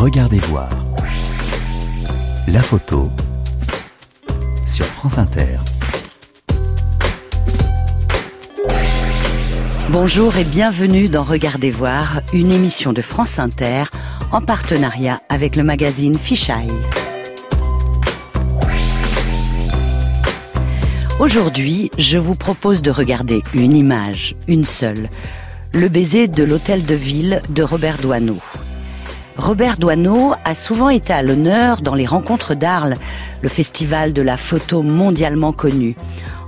Regardez voir. La photo sur France Inter. Bonjour et bienvenue dans Regardez voir, une émission de France Inter en partenariat avec le magazine Fisheye. Aujourd'hui, je vous propose de regarder une image, une seule, le baiser de l'hôtel de ville de Robert Doisneau. Robert Doisneau a souvent été à l'honneur dans les rencontres d'Arles, le festival de la photo mondialement connu.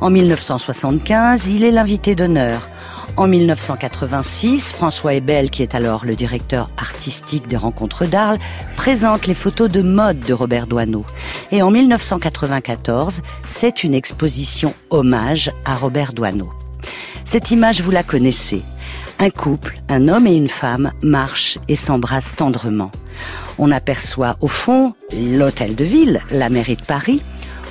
En 1975, il est l'invité d'honneur. En 1986, François Ebel, qui est alors le directeur artistique des rencontres d'Arles, présente les photos de mode de Robert Doisneau. Et en 1994, c'est une exposition hommage à Robert Doisneau. Cette image, vous la connaissez. Un couple, un homme et une femme, marchent et s'embrassent tendrement. On aperçoit au fond l'hôtel de ville, la mairie de Paris.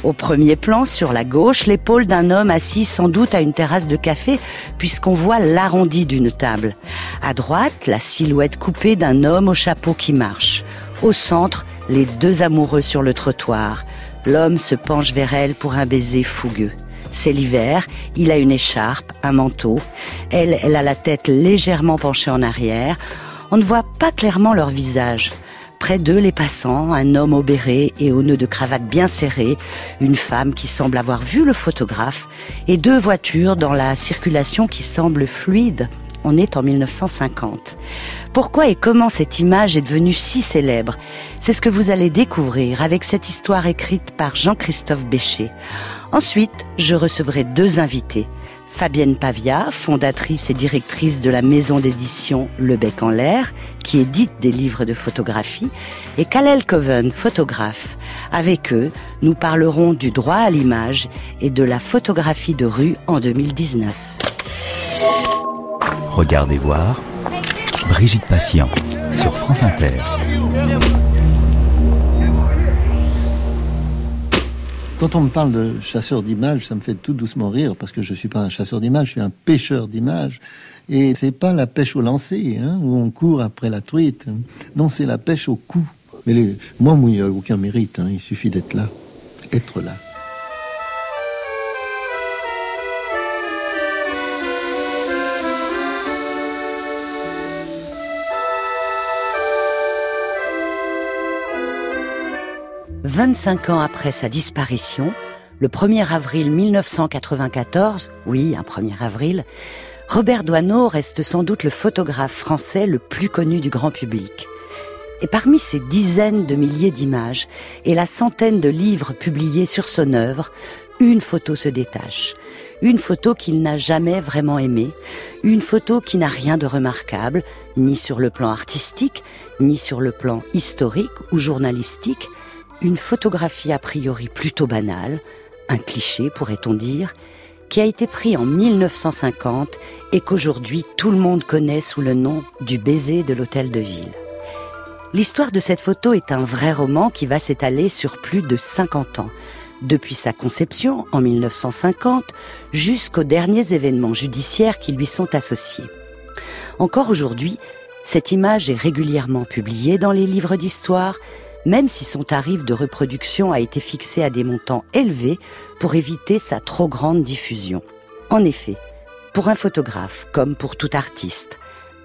Au premier plan, sur la gauche, l'épaule d'un homme assis sans doute à une terrasse de café, puisqu'on voit l'arrondi d'une table. À droite, la silhouette coupée d'un homme au chapeau qui marche. Au centre, les deux amoureux sur le trottoir. L'homme se penche vers elle pour un baiser fougueux. C'est l'hiver, il a une écharpe, un manteau. Elle, elle a la tête légèrement penchée en arrière. On ne voit pas clairement leur visage. Près d'eux, les passants, un homme au béret et au nœud de cravate bien serré, une femme qui semble avoir vu le photographe, et deux voitures dans la circulation qui semble fluide. On est en 1950. Pourquoi et comment cette image est devenue si célèbre? C'est ce que vous allez découvrir avec cette histoire écrite par Jean-Christophe Bécher. Ensuite, je recevrai deux invités. Fabienne Pavia, fondatrice et directrice de la maison d'édition Le Bec en l'air, qui édite des livres de photographie, et Kalel Coven, photographe. Avec eux, nous parlerons du droit à l'image et de la photographie de rue en 2019. Regardez voir. Brigitte Patient sur France Inter. Quand on me parle de chasseur d'images, ça me fait tout doucement rire parce que je suis pas un chasseur d'images, je suis un pêcheur d'images. Et c'est pas la pêche au lancer, hein, où on court après la truite. Non, c'est la pêche au coup. Mais les... moi, il n'y a aucun mérite. Hein, il suffit d'être là, être là. « 25 ans après sa disparition, le 1er avril 1994, oui, un 1er avril, Robert Doisneau reste sans doute le photographe français le plus connu du grand public. Et parmi ces dizaines de milliers d'images et la centaine de livres publiés sur son œuvre, une photo se détache. Une photo qu'il n'a jamais vraiment aimée, une photo qui n'a rien de remarquable, ni sur le plan artistique, ni sur le plan historique ou journalistique, une photographie a priori plutôt banale, un cliché pourrait-on dire, qui a été pris en 1950 et qu'aujourd'hui tout le monde connaît sous le nom du baiser de l'hôtel de ville. L'histoire de cette photo est un vrai roman qui va s'étaler sur plus de 50 ans, depuis sa conception en 1950 jusqu'aux derniers événements judiciaires qui lui sont associés. Encore aujourd'hui, cette image est régulièrement publiée dans les livres d'histoire, même si son tarif de reproduction a été fixé à des montants élevés pour éviter sa trop grande diffusion. En effet, pour un photographe comme pour tout artiste,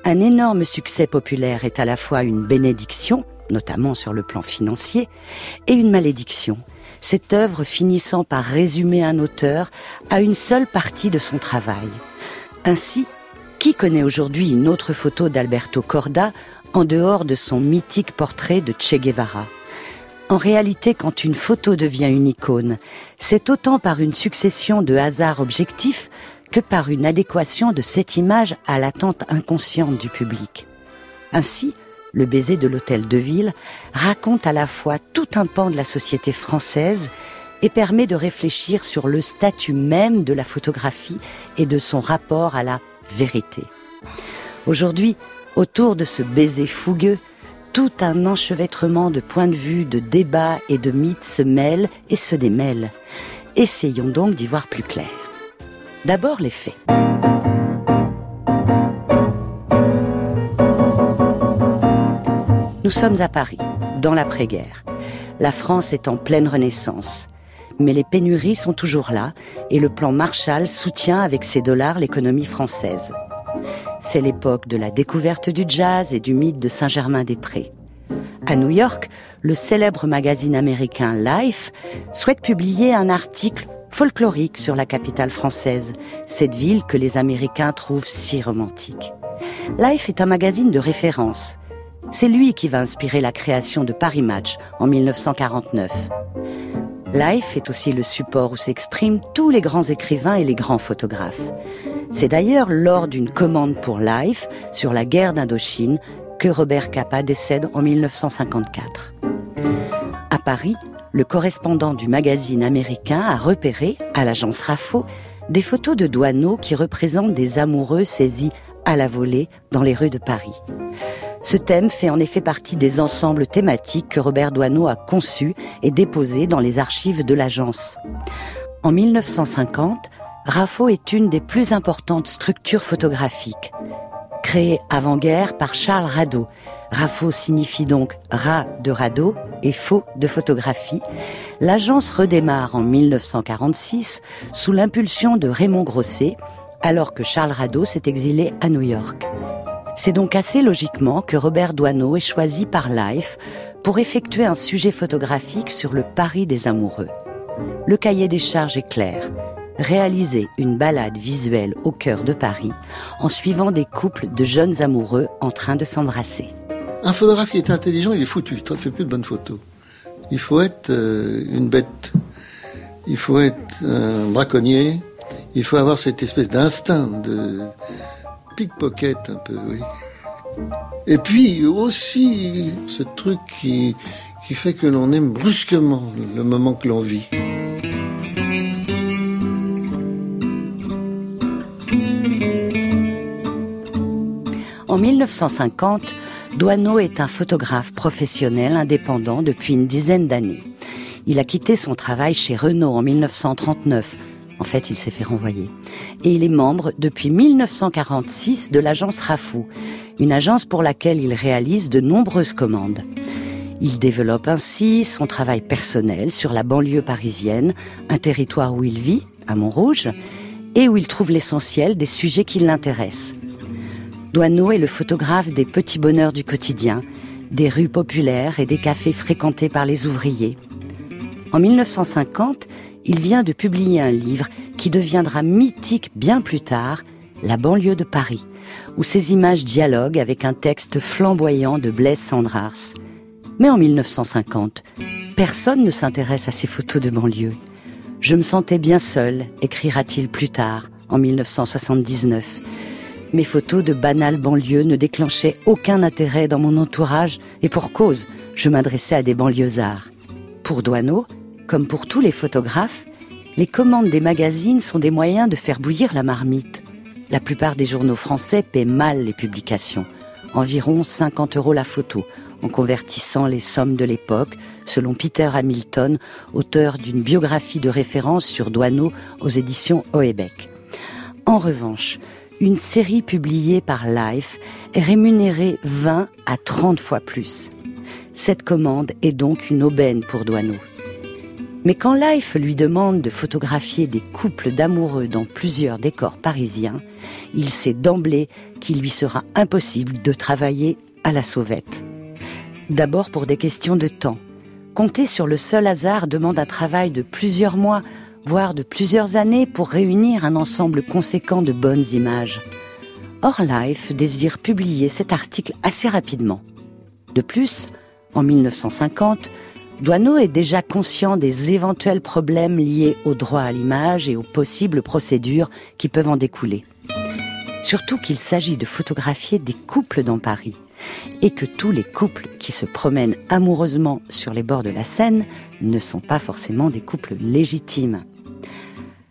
un énorme succès populaire est à la fois une bénédiction, notamment sur le plan financier, et une malédiction, cette œuvre finissant par résumer un auteur à une seule partie de son travail. Ainsi, qui connaît aujourd'hui une autre photo d'Alberto Corda en dehors de son mythique portrait de Che Guevara. En réalité, quand une photo devient une icône, c'est autant par une succession de hasards objectifs que par une adéquation de cette image à l'attente inconsciente du public. Ainsi, le baiser de l'hôtel de ville raconte à la fois tout un pan de la société française et permet de réfléchir sur le statut même de la photographie et de son rapport à la vérité. Aujourd'hui, Autour de ce baiser fougueux, tout un enchevêtrement de points de vue, de débats et de mythes se mêlent et se démêlent. Essayons donc d'y voir plus clair. D'abord les faits. Nous sommes à Paris. dans l'après-guerre. La France est en pleine renaissance. Mais les pénuries sont toujours là et le plan Marshall soutient avec ses dollars l'économie française. C'est l'époque de la découverte du jazz et du mythe de Saint-Germain-des-Prés. À New York, le célèbre magazine américain Life souhaite publier un article folklorique sur la capitale française, cette ville que les Américains trouvent si romantique. Life est un magazine de référence. C'est lui qui va inspirer la création de Paris Match en 1949. Life est aussi le support où s'expriment tous les grands écrivains et les grands photographes. C'est d'ailleurs lors d'une commande pour Life sur la guerre d'Indochine que Robert Capa décède en 1954. À Paris, le correspondant du magazine américain a repéré, à l'agence RAFO, des photos de douaneaux qui représentent des amoureux saisis à la volée dans les rues de Paris. Ce thème fait en effet partie des ensembles thématiques que Robert Doisneau a conçus et déposés dans les archives de l'agence. En 1950, RAFO est une des plus importantes structures photographiques. Créée avant-guerre par Charles Radeau, RAFO signifie donc rat de radeau et faux de photographie. L'agence redémarre en 1946 sous l'impulsion de Raymond Grosset, alors que Charles Radeau s'est exilé à New York. C'est donc assez logiquement que Robert Doisneau est choisi par Life pour effectuer un sujet photographique sur le Paris des amoureux. Le cahier des charges est clair réaliser une balade visuelle au cœur de Paris en suivant des couples de jeunes amoureux en train de s'embrasser. Un photographe qui est intelligent, il est foutu, il ne fait plus de bonnes photos. Il faut être euh, une bête, il faut être un braconnier, il faut avoir cette espèce d'instinct de pickpocket un peu, oui. Et puis aussi ce truc qui, qui fait que l'on aime brusquement le moment que l'on vit. En 1950, Douaneau est un photographe professionnel indépendant depuis une dizaine d'années. Il a quitté son travail chez Renault en 1939. En fait, il s'est fait renvoyer. Et il est membre depuis 1946 de l'agence Rafou, une agence pour laquelle il réalise de nombreuses commandes. Il développe ainsi son travail personnel sur la banlieue parisienne, un territoire où il vit, à Montrouge, et où il trouve l'essentiel des sujets qui l'intéressent. Douaneau est le photographe des petits bonheurs du quotidien, des rues populaires et des cafés fréquentés par les ouvriers. En 1950, il vient de publier un livre qui deviendra mythique bien plus tard, La banlieue de Paris, où ses images dialoguent avec un texte flamboyant de Blaise Sandrars. Mais en 1950, personne ne s'intéresse à ces photos de banlieue. Je me sentais bien seul, écrira-t-il plus tard, en 1979 mes photos de banales banlieues ne déclenchaient aucun intérêt dans mon entourage et pour cause, je m'adressais à des banlieusards. Pour Douaneau, comme pour tous les photographes, les commandes des magazines sont des moyens de faire bouillir la marmite. La plupart des journaux français paient mal les publications, environ 50 euros la photo, en convertissant les sommes de l'époque, selon Peter Hamilton, auteur d'une biographie de référence sur Douaneau aux éditions Oebeck. En revanche, une série publiée par Life est rémunérée 20 à 30 fois plus. Cette commande est donc une aubaine pour Douaneau. Mais quand Life lui demande de photographier des couples d'amoureux dans plusieurs décors parisiens, il sait d'emblée qu'il lui sera impossible de travailler à la sauvette. D'abord pour des questions de temps. Compter sur le seul hasard demande un travail de plusieurs mois voire de plusieurs années pour réunir un ensemble conséquent de bonnes images. Or Life désire publier cet article assez rapidement. De plus, en 1950, Douaneau est déjà conscient des éventuels problèmes liés au droit à l'image et aux possibles procédures qui peuvent en découler. Surtout qu'il s'agit de photographier des couples dans Paris et que tous les couples qui se promènent amoureusement sur les bords de la Seine ne sont pas forcément des couples légitimes.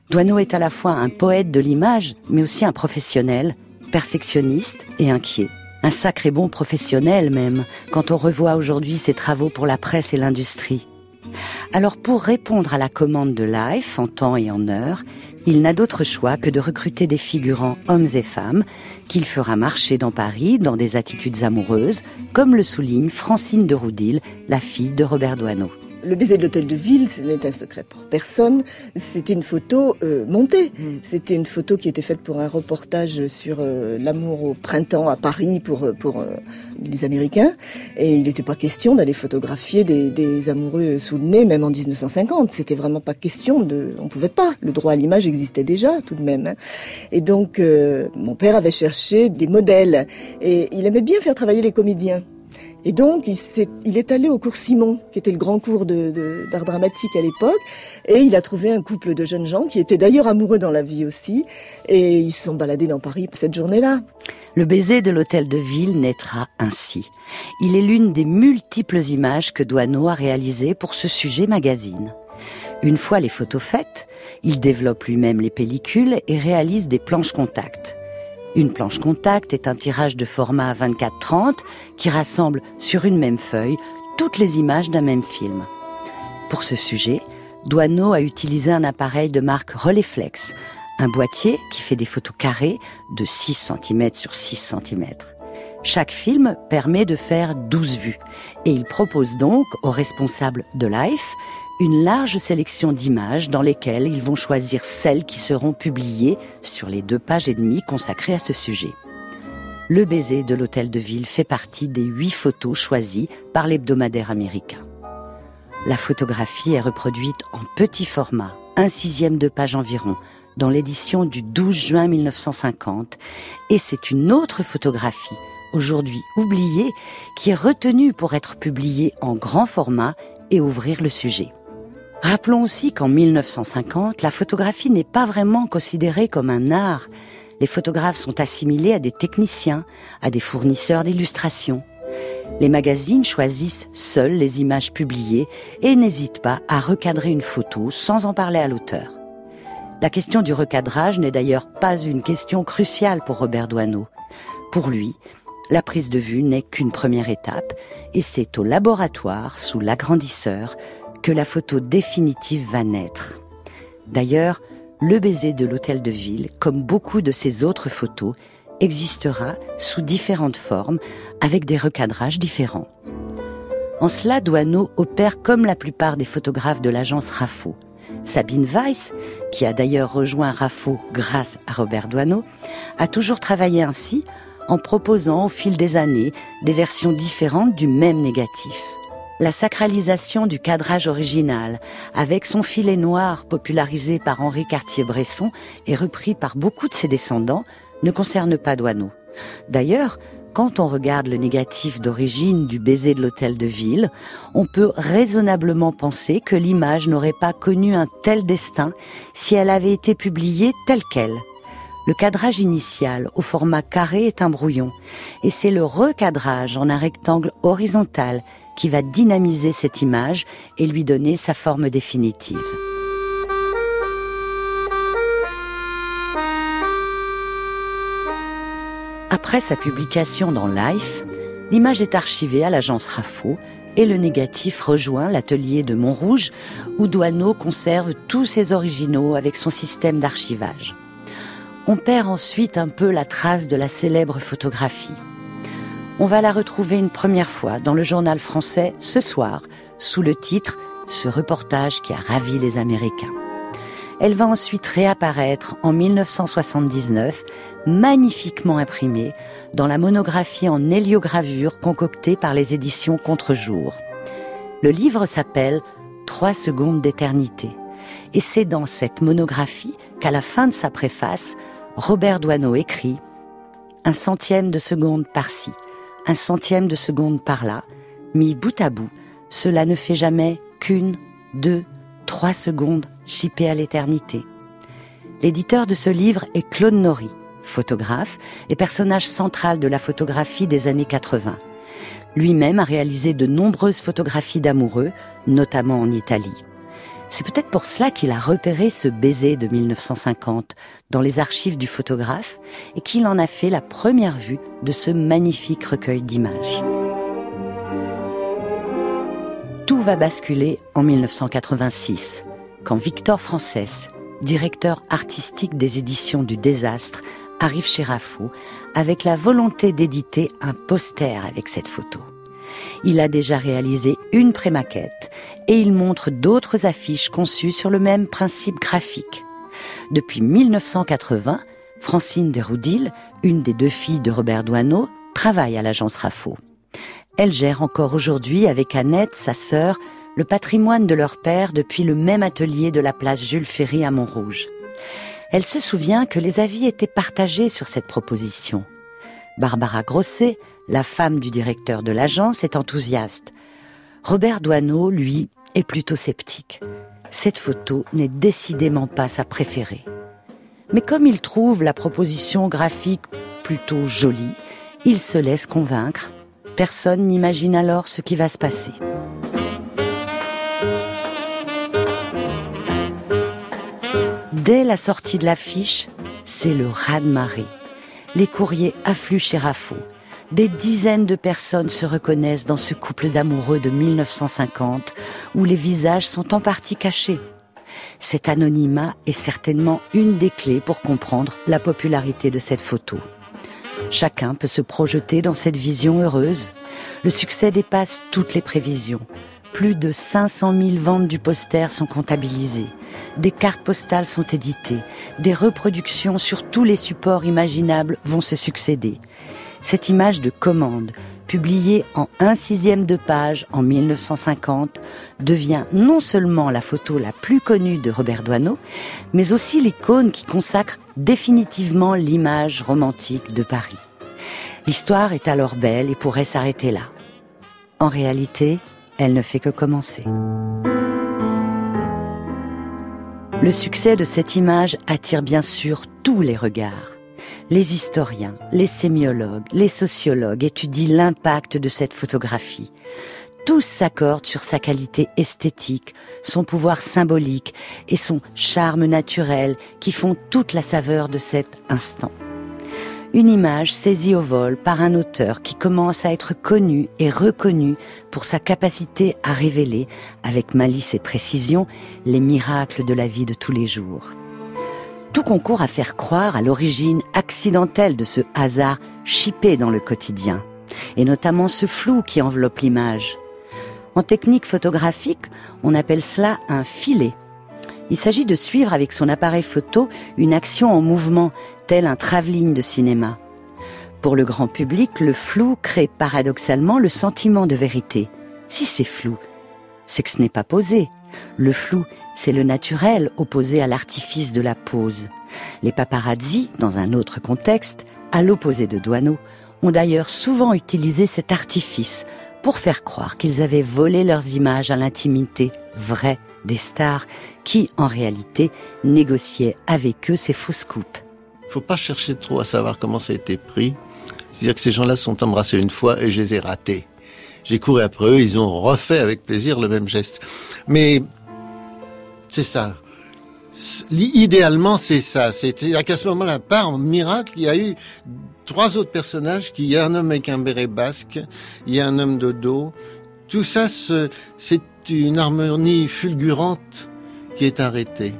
Douaneau est à la fois un poète de l'image, mais aussi un professionnel, perfectionniste et inquiet. Un sacré bon professionnel même, quand on revoit aujourd'hui ses travaux pour la presse et l'industrie. Alors pour répondre à la commande de Life en temps et en heure, il n'a d'autre choix que de recruter des figurants hommes et femmes qu'il fera marcher dans Paris dans des attitudes amoureuses, comme le souligne Francine de Roudil, la fille de Robert Doisneau. Le baiser de l'hôtel de ville, ce n'est un secret pour personne. C'était une photo euh, montée. Mm. C'était une photo qui était faite pour un reportage sur euh, l'amour au printemps à Paris pour, euh, pour les Américains. Et il n'était pas question d'aller photographier des, amoureux sous le nez, même en 1950. C'était vraiment pas question de... On pouvait pas. Le droit à l'image existait déjà, tout de même. Hein. Et donc, mon père avait cherché des modèles. Et il aimait bien faire travailler les comédiens. Et donc, il, est, allé au cours Simon, qui était le grand cours d'art dramatique à l'époque, et il a trouvé un couple de jeunes gens qui étaient d'ailleurs amoureux dans la vie aussi, et ils sont baladés dans Paris cette journée-là. Le baiser de l'hôtel de ville naîtra ainsi. Il est l'une des multiples images que Douaneau a réalisées pour ce sujet magazine. Une fois les photos faites, il développe lui-même les pellicules et réalise des planches contact. Une planche contact est un tirage de format 24-30 qui rassemble sur une même feuille toutes les images d'un même film. Pour ce sujet, Douaneau a utilisé un appareil de marque Rolleiflex, un boîtier qui fait des photos carrées de 6 cm sur 6 cm. Chaque film permet de faire 12 vues et il propose donc aux responsables de Life une large sélection d'images dans lesquelles ils vont choisir celles qui seront publiées sur les deux pages et demie consacrées à ce sujet. Le baiser de l'hôtel de ville fait partie des huit photos choisies par l'hebdomadaire américain. La photographie est reproduite en petit format, un sixième de page environ, dans l'édition du 12 juin 1950, et c'est une autre photographie, aujourd'hui oubliée, qui est retenue pour être publiée en grand format et ouvrir le sujet. Rappelons aussi qu'en 1950, la photographie n'est pas vraiment considérée comme un art. Les photographes sont assimilés à des techniciens, à des fournisseurs d'illustrations. Les magazines choisissent seuls les images publiées et n'hésitent pas à recadrer une photo sans en parler à l'auteur. La question du recadrage n'est d'ailleurs pas une question cruciale pour Robert Doisneau. Pour lui, la prise de vue n'est qu'une première étape et c'est au laboratoire, sous l'agrandisseur, que la photo définitive va naître. D'ailleurs, le baiser de l'hôtel de ville, comme beaucoup de ses autres photos, existera sous différentes formes, avec des recadrages différents. En cela, Douaneau opère comme la plupart des photographes de l'agence RAFO. Sabine Weiss, qui a d'ailleurs rejoint RAFO grâce à Robert Douaneau, a toujours travaillé ainsi en proposant au fil des années des versions différentes du même négatif la sacralisation du cadrage original, avec son filet noir popularisé par Henri Cartier-Bresson et repris par beaucoup de ses descendants, ne concerne pas Douaneau. D'ailleurs, quand on regarde le négatif d'origine du baiser de l'hôtel de ville, on peut raisonnablement penser que l'image n'aurait pas connu un tel destin si elle avait été publiée telle qu'elle. Le cadrage initial au format carré est un brouillon, et c'est le recadrage en un rectangle horizontal qui va dynamiser cette image et lui donner sa forme définitive. Après sa publication dans Life, l'image est archivée à l'agence RAFO et le négatif rejoint l'atelier de Montrouge où Douaneau conserve tous ses originaux avec son système d'archivage. On perd ensuite un peu la trace de la célèbre photographie on va la retrouver une première fois dans le journal français ce soir, sous le titre Ce reportage qui a ravi les Américains. Elle va ensuite réapparaître en 1979, magnifiquement imprimée, dans la monographie en héliogravure concoctée par les éditions Contre-jour. Le livre s'appelle Trois secondes d'éternité. Et c'est dans cette monographie qu'à la fin de sa préface, Robert Doisneau écrit Un centième de seconde par-ci, un centième de seconde par là, mis bout à bout, cela ne fait jamais qu'une, deux, trois secondes chippées à l'éternité. L'éditeur de ce livre est Claude Nori, photographe et personnage central de la photographie des années 80. Lui-même a réalisé de nombreuses photographies d'amoureux, notamment en Italie. C'est peut-être pour cela qu'il a repéré ce baiser de 1950 dans les archives du photographe et qu'il en a fait la première vue de ce magnifique recueil d'images. Tout va basculer en 1986, quand Victor Frances, directeur artistique des éditions du désastre, arrive chez Raffo avec la volonté d'éditer un poster avec cette photo. Il a déjà réalisé une prémaquette et il montre d'autres affiches conçues sur le même principe graphique. Depuis 1980, Francine Desroudil, une des deux filles de Robert Doisneau, travaille à l'agence Raffo. Elle gère encore aujourd'hui avec Annette, sa sœur, le patrimoine de leur père depuis le même atelier de la place Jules Ferry à Montrouge. Elle se souvient que les avis étaient partagés sur cette proposition. Barbara Grosset, la femme du directeur de l'agence, est enthousiaste. Robert Doisneau, lui, est plutôt sceptique. Cette photo n'est décidément pas sa préférée. Mais comme il trouve la proposition graphique plutôt jolie, il se laisse convaincre. Personne n'imagine alors ce qui va se passer. Dès la sortie de l'affiche, c'est le raz-de-marée. Les courriers affluent chez Raffo. Des dizaines de personnes se reconnaissent dans ce couple d'amoureux de 1950 où les visages sont en partie cachés. Cet anonymat est certainement une des clés pour comprendre la popularité de cette photo. Chacun peut se projeter dans cette vision heureuse. Le succès dépasse toutes les prévisions. Plus de 500 000 ventes du poster sont comptabilisées des cartes postales sont éditées, des reproductions sur tous les supports imaginables vont se succéder. Cette image de commande, publiée en un sixième de page en 1950, devient non seulement la photo la plus connue de Robert Doisneau, mais aussi l'icône qui consacre définitivement l'image romantique de Paris. L'histoire est alors belle et pourrait s'arrêter là. En réalité, elle ne fait que commencer. Le succès de cette image attire bien sûr tous les regards. Les historiens, les sémiologues, les sociologues étudient l'impact de cette photographie. Tous s'accordent sur sa qualité esthétique, son pouvoir symbolique et son charme naturel qui font toute la saveur de cet instant une image saisie au vol par un auteur qui commence à être connu et reconnu pour sa capacité à révéler, avec malice et précision, les miracles de la vie de tous les jours. Tout concourt à faire croire à l'origine accidentelle de ce hasard chippé dans le quotidien, et notamment ce flou qui enveloppe l'image. En technique photographique, on appelle cela un filet il s'agit de suivre avec son appareil photo une action en mouvement, tel un travelling de cinéma. Pour le grand public, le flou crée paradoxalement le sentiment de vérité. Si c'est flou, c'est que ce n'est pas posé. Le flou, c'est le naturel opposé à l'artifice de la pose. Les paparazzi, dans un autre contexte, à l'opposé de Douaneau, ont d'ailleurs souvent utilisé cet artifice pour faire croire qu'ils avaient volé leurs images à l'intimité vraie des stars qui, en réalité, négociaient avec eux ces fausses coupes. Faut pas chercher trop à savoir comment ça a été pris. C'est-à-dire que ces gens-là sont embrassés une fois et je les ai ratés. J'ai couru après eux, ils ont refait avec plaisir le même geste. Mais c'est ça. Idéalement, c'est ça. C'est-à-dire qu'à ce moment-là, par miracle, il y a eu trois autres personnages. Qui, il y a un homme avec un béret basque, il y a un homme de dos. Tout ça, c'est une harmonie fulgurante qui est arrêtée.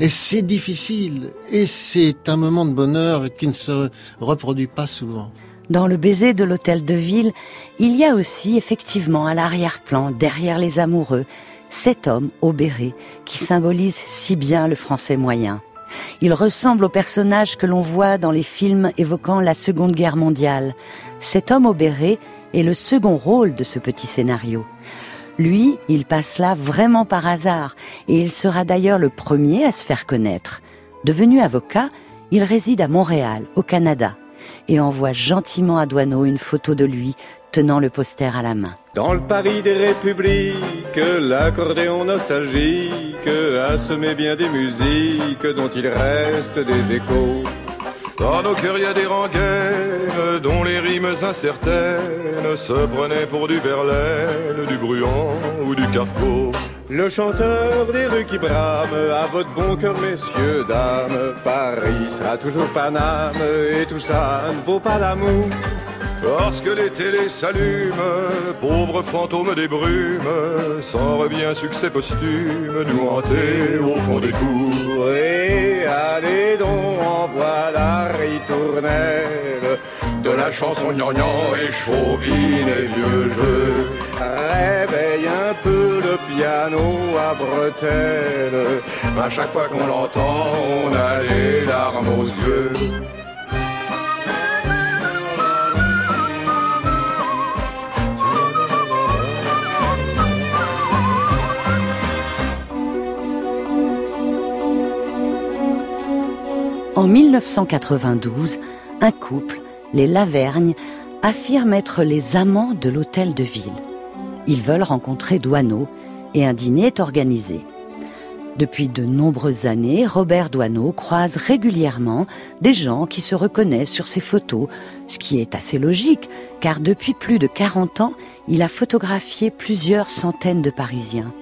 Et c'est difficile. Et c'est un moment de bonheur qui ne se reproduit pas souvent. Dans le baiser de l'hôtel de ville, il y a aussi effectivement à l'arrière-plan, derrière les amoureux, cet homme au béret qui symbolise si bien le français moyen. Il ressemble au personnage que l'on voit dans les films évoquant la Seconde Guerre mondiale. Cet homme au béret est le second rôle de ce petit scénario. Lui, il passe là vraiment par hasard, et il sera d'ailleurs le premier à se faire connaître. Devenu avocat, il réside à Montréal, au Canada, et envoie gentiment à Douaneau une photo de lui tenant le poster à la main. Dans le Paris des républiques, l'accordéon nostalgique a semé bien des musiques dont il reste des échos. Dans nos cœurs, y a des rengaines dont les rimes incertaines se prenaient pour du Verlaine, du Bruant ou du Carpeau. Le chanteur des rues qui brame, à votre bon cœur, messieurs, dames, Paris sera toujours Paname, et tout ça ne vaut pas l'amour. Lorsque les télés s'allument, pauvre fantôme des brumes, s'en revient succès posthume, nous hanter au fond des cours. Et allez donc, envoie la ritournelle de la chanson gnangnan et chauvine et vieux jeu. Réveille un peu le piano à bretelles, à chaque fois qu'on l'entend, on a les larmes aux yeux. En 1992, un couple, les Lavergne, affirme être les amants de l'hôtel de ville. Ils veulent rencontrer Douaneau et un dîner est organisé. Depuis de nombreuses années, Robert Douaneau croise régulièrement des gens qui se reconnaissent sur ses photos, ce qui est assez logique, car depuis plus de 40 ans, il a photographié plusieurs centaines de Parisiens.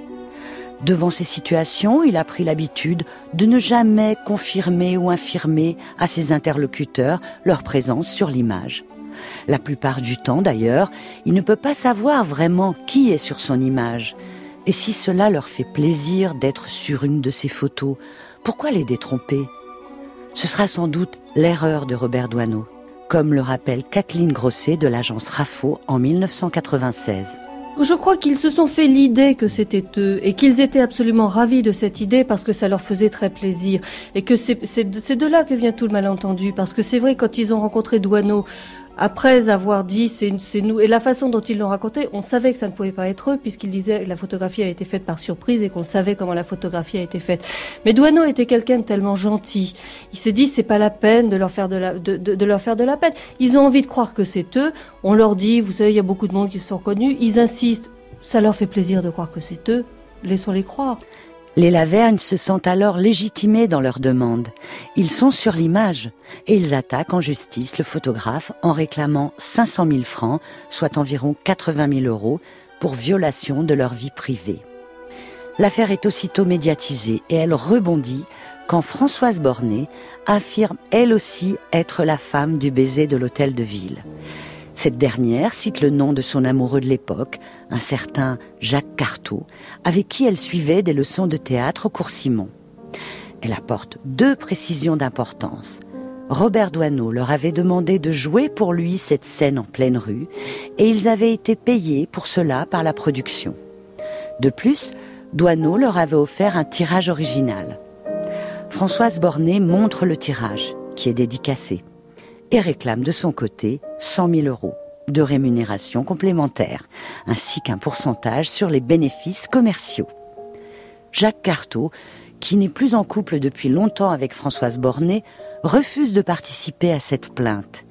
Devant ces situations, il a pris l'habitude de ne jamais confirmer ou infirmer à ses interlocuteurs leur présence sur l'image. La plupart du temps d'ailleurs, il ne peut pas savoir vraiment qui est sur son image. Et si cela leur fait plaisir d'être sur une de ces photos, pourquoi les détromper? Ce sera sans doute l'erreur de Robert Doisneau, comme le rappelle Kathleen Grosset de l'agence RAFO en 1996. Je crois qu'ils se sont fait l'idée que c'était eux et qu'ils étaient absolument ravis de cette idée parce que ça leur faisait très plaisir et que c'est de là que vient tout le malentendu parce que c'est vrai quand ils ont rencontré Douaneau après avoir dit c'est nous et la façon dont ils l'ont raconté, on savait que ça ne pouvait pas être eux puisqu'ils disaient que la photographie a été faite par surprise et qu'on savait comment la photographie a été faite. Mais Douaneau était quelqu'un de tellement gentil. Il s'est dit c'est pas la peine de leur faire de la de, leur faire de la peine. Ils ont envie de croire que c'est eux. On leur dit vous savez il y a beaucoup de monde qui sont connus. Ils insistent. Ça leur fait plaisir de croire que c'est eux. Laissons-les croire. Les Lavergne se sentent alors légitimés dans leur demande. Ils sont sur l'image et ils attaquent en justice le photographe en réclamant 500 000 francs, soit environ 80 000 euros, pour violation de leur vie privée. L'affaire est aussitôt médiatisée et elle rebondit quand Françoise Bornet affirme elle aussi être la femme du baiser de l'hôtel de ville. Cette dernière cite le nom de son amoureux de l'époque, un certain Jacques Carteau, avec qui elle suivait des leçons de théâtre au cours Simon. Elle apporte deux précisions d'importance. Robert Doisneau leur avait demandé de jouer pour lui cette scène en pleine rue, et ils avaient été payés pour cela par la production. De plus, Doisneau leur avait offert un tirage original. Françoise Bornet montre le tirage, qui est dédicacé et réclame de son côté 100 000 euros de rémunération complémentaire, ainsi qu'un pourcentage sur les bénéfices commerciaux. Jacques Carteau, qui n'est plus en couple depuis longtemps avec Françoise Bornet, refuse de participer à cette plainte.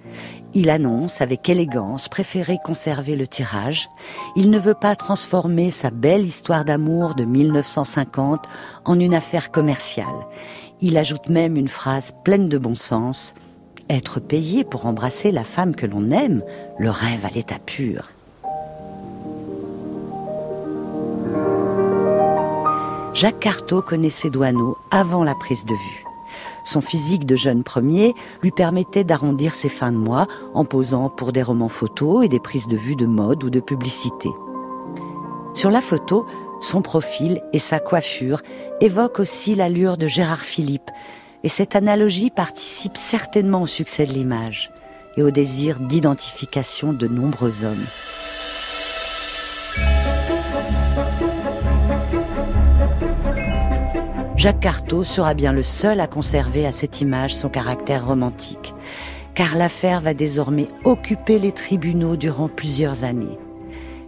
Il annonce avec élégance préférer conserver le tirage. Il ne veut pas transformer sa belle histoire d'amour de 1950 en une affaire commerciale. Il ajoute même une phrase pleine de bon sens être payé pour embrasser la femme que l'on aime, le rêve à l'état pur. Jacques Carteau connaissait Douaneau avant la prise de vue. Son physique de jeune premier lui permettait d'arrondir ses fins de mois en posant pour des romans photos et des prises de vue de mode ou de publicité. Sur la photo, son profil et sa coiffure évoquent aussi l'allure de Gérard Philippe, et cette analogie participe certainement au succès de l'image et au désir d'identification de nombreux hommes. Jacques Carteau sera bien le seul à conserver à cette image son caractère romantique, car l'affaire va désormais occuper les tribunaux durant plusieurs années.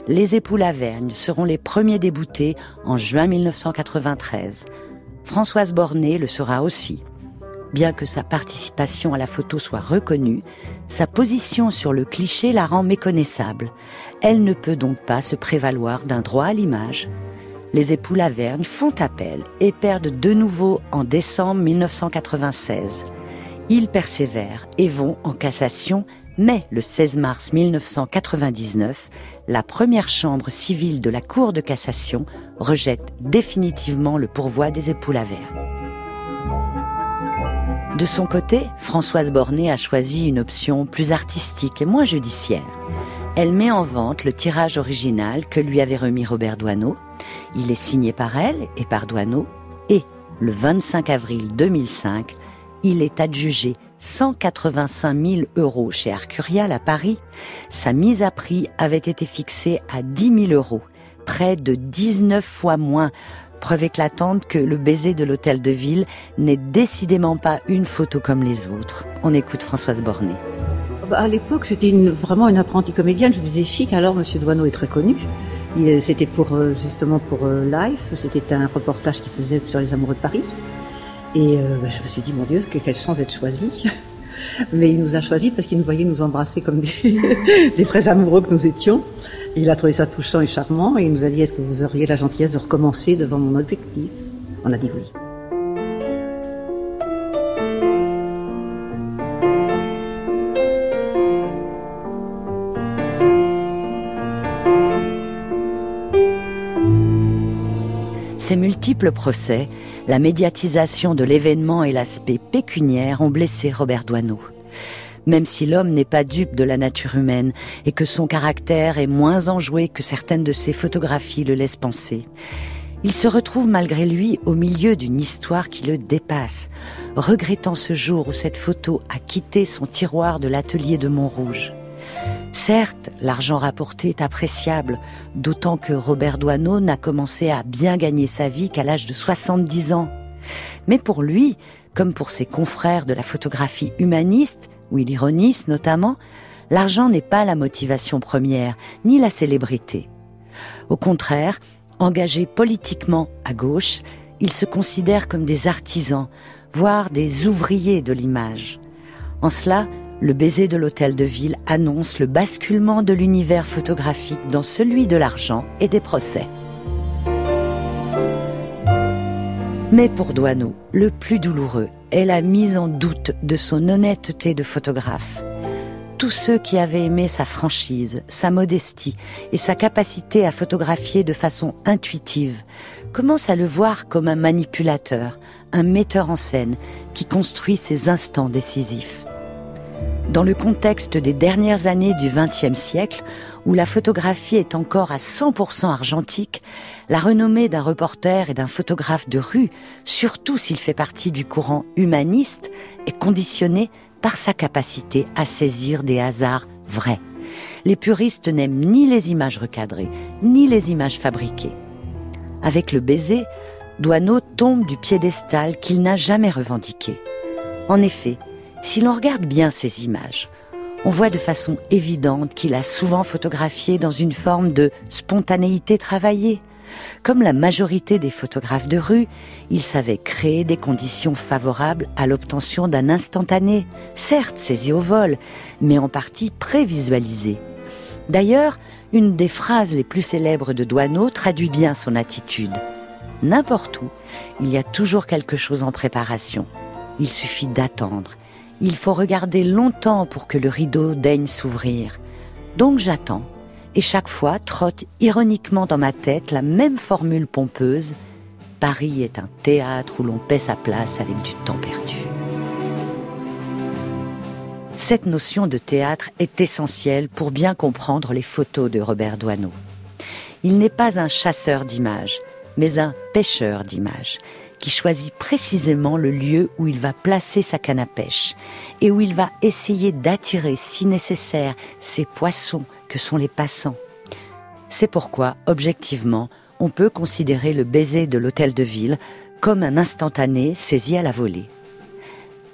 Les époux Lavergne seront les premiers déboutés en juin 1993. Françoise Bornet le sera aussi. Bien que sa participation à la photo soit reconnue, sa position sur le cliché la rend méconnaissable. Elle ne peut donc pas se prévaloir d'un droit à l'image. Les époux Lavergne font appel et perdent de nouveau en décembre 1996. Ils persévèrent et vont en cassation, mais le 16 mars 1999, la première chambre civile de la Cour de cassation rejette définitivement le pourvoi des époux Lavergne. De son côté, Françoise Bornet a choisi une option plus artistique et moins judiciaire. Elle met en vente le tirage original que lui avait remis Robert Doisneau. Il est signé par elle et par Doisneau. Et le 25 avril 2005, il est adjugé 185 000 euros chez Arcurial à Paris. Sa mise à prix avait été fixée à 10 000 euros, près de 19 fois moins Preuve éclatante que le baiser de l'hôtel de ville n'est décidément pas une photo comme les autres. On écoute Françoise Bornet. Bah, à l'époque, j'étais vraiment une apprentie comédienne. Je faisais chic. Alors, Monsieur Douaneau est très connu. C'était pour euh, justement pour euh, Life. C'était un reportage qu'il faisait sur les amoureux de Paris. Et euh, bah, je me suis dit, mon Dieu, quelle chance d'être choisi. Mais il nous a choisis parce qu'il nous voyait nous embrasser comme des, des vrais amoureux que nous étions. Il a trouvé ça touchant et charmant et il nous a dit est-ce que vous auriez la gentillesse de recommencer devant mon objectif? On a dit oui. Ces multiples procès, la médiatisation de l'événement et l'aspect pécuniaire ont blessé Robert Doisneau même si l'homme n'est pas dupe de la nature humaine et que son caractère est moins enjoué que certaines de ses photographies le laissent penser. Il se retrouve malgré lui au milieu d'une histoire qui le dépasse, regrettant ce jour où cette photo a quitté son tiroir de l'atelier de Montrouge. Certes, l'argent rapporté est appréciable, d'autant que Robert Doisneau n'a commencé à bien gagner sa vie qu'à l'âge de 70 ans. Mais pour lui, comme pour ses confrères de la photographie humaniste, où il ironise notamment, l'argent n'est pas la motivation première, ni la célébrité. Au contraire, engagés politiquement à gauche, ils se considèrent comme des artisans, voire des ouvriers de l'image. En cela, le baiser de l'hôtel de ville annonce le basculement de l'univers photographique dans celui de l'argent et des procès. Mais pour Douaneau, le plus douloureux est la mise en doute de son honnêteté de photographe. Tous ceux qui avaient aimé sa franchise, sa modestie et sa capacité à photographier de façon intuitive commencent à le voir comme un manipulateur, un metteur en scène qui construit ses instants décisifs. Dans le contexte des dernières années du XXe siècle, où la photographie est encore à 100% argentique, la renommée d'un reporter et d'un photographe de rue, surtout s'il fait partie du courant humaniste, est conditionnée par sa capacité à saisir des hasards vrais. Les puristes n'aiment ni les images recadrées, ni les images fabriquées. Avec le baiser, Douaneau tombe du piédestal qu'il n'a jamais revendiqué. En effet, si l'on regarde bien ces images, on voit de façon évidente qu'il a souvent photographié dans une forme de spontanéité travaillée. Comme la majorité des photographes de rue, il savait créer des conditions favorables à l'obtention d'un instantané, certes saisi au vol, mais en partie prévisualisé. D'ailleurs, une des phrases les plus célèbres de Douaneau traduit bien son attitude. N'importe où, il y a toujours quelque chose en préparation. Il suffit d'attendre il faut regarder longtemps pour que le rideau daigne s'ouvrir. Donc j'attends, et chaque fois trotte ironiquement dans ma tête la même formule pompeuse. Paris est un théâtre où l'on paie sa place avec du temps perdu. Cette notion de théâtre est essentielle pour bien comprendre les photos de Robert Doisneau. Il n'est pas un chasseur d'images, mais un pêcheur d'images qui choisit précisément le lieu où il va placer sa canne à pêche et où il va essayer d'attirer, si nécessaire, ces poissons que sont les passants. C'est pourquoi, objectivement, on peut considérer le baiser de l'hôtel de ville comme un instantané saisi à la volée.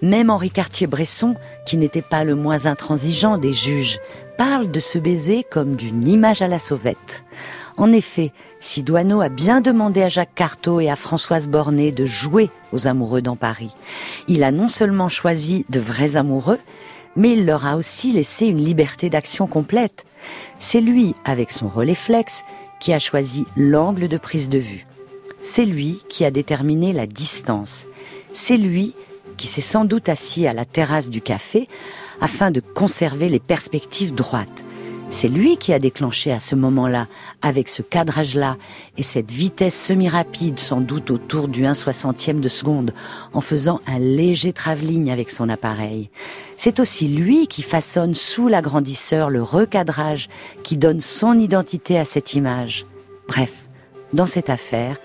Même Henri Cartier-Bresson, qui n'était pas le moins intransigeant des juges, parle de ce baiser comme d'une image à la sauvette. En effet, si a bien demandé à Jacques Carteau et à Françoise Bornet de jouer aux amoureux dans Paris, il a non seulement choisi de vrais amoureux, mais il leur a aussi laissé une liberté d'action complète. C'est lui, avec son relais flex, qui a choisi l'angle de prise de vue. C'est lui qui a déterminé la distance. C'est lui qui s'est sans doute assis à la terrasse du café afin de conserver les perspectives droites. C'est lui qui a déclenché à ce moment-là, avec ce cadrage-là et cette vitesse semi-rapide, sans doute autour du 1 soixantième de seconde, en faisant un léger travelling avec son appareil. C'est aussi lui qui façonne sous l'agrandisseur le recadrage qui donne son identité à cette image. Bref, dans cette affaire,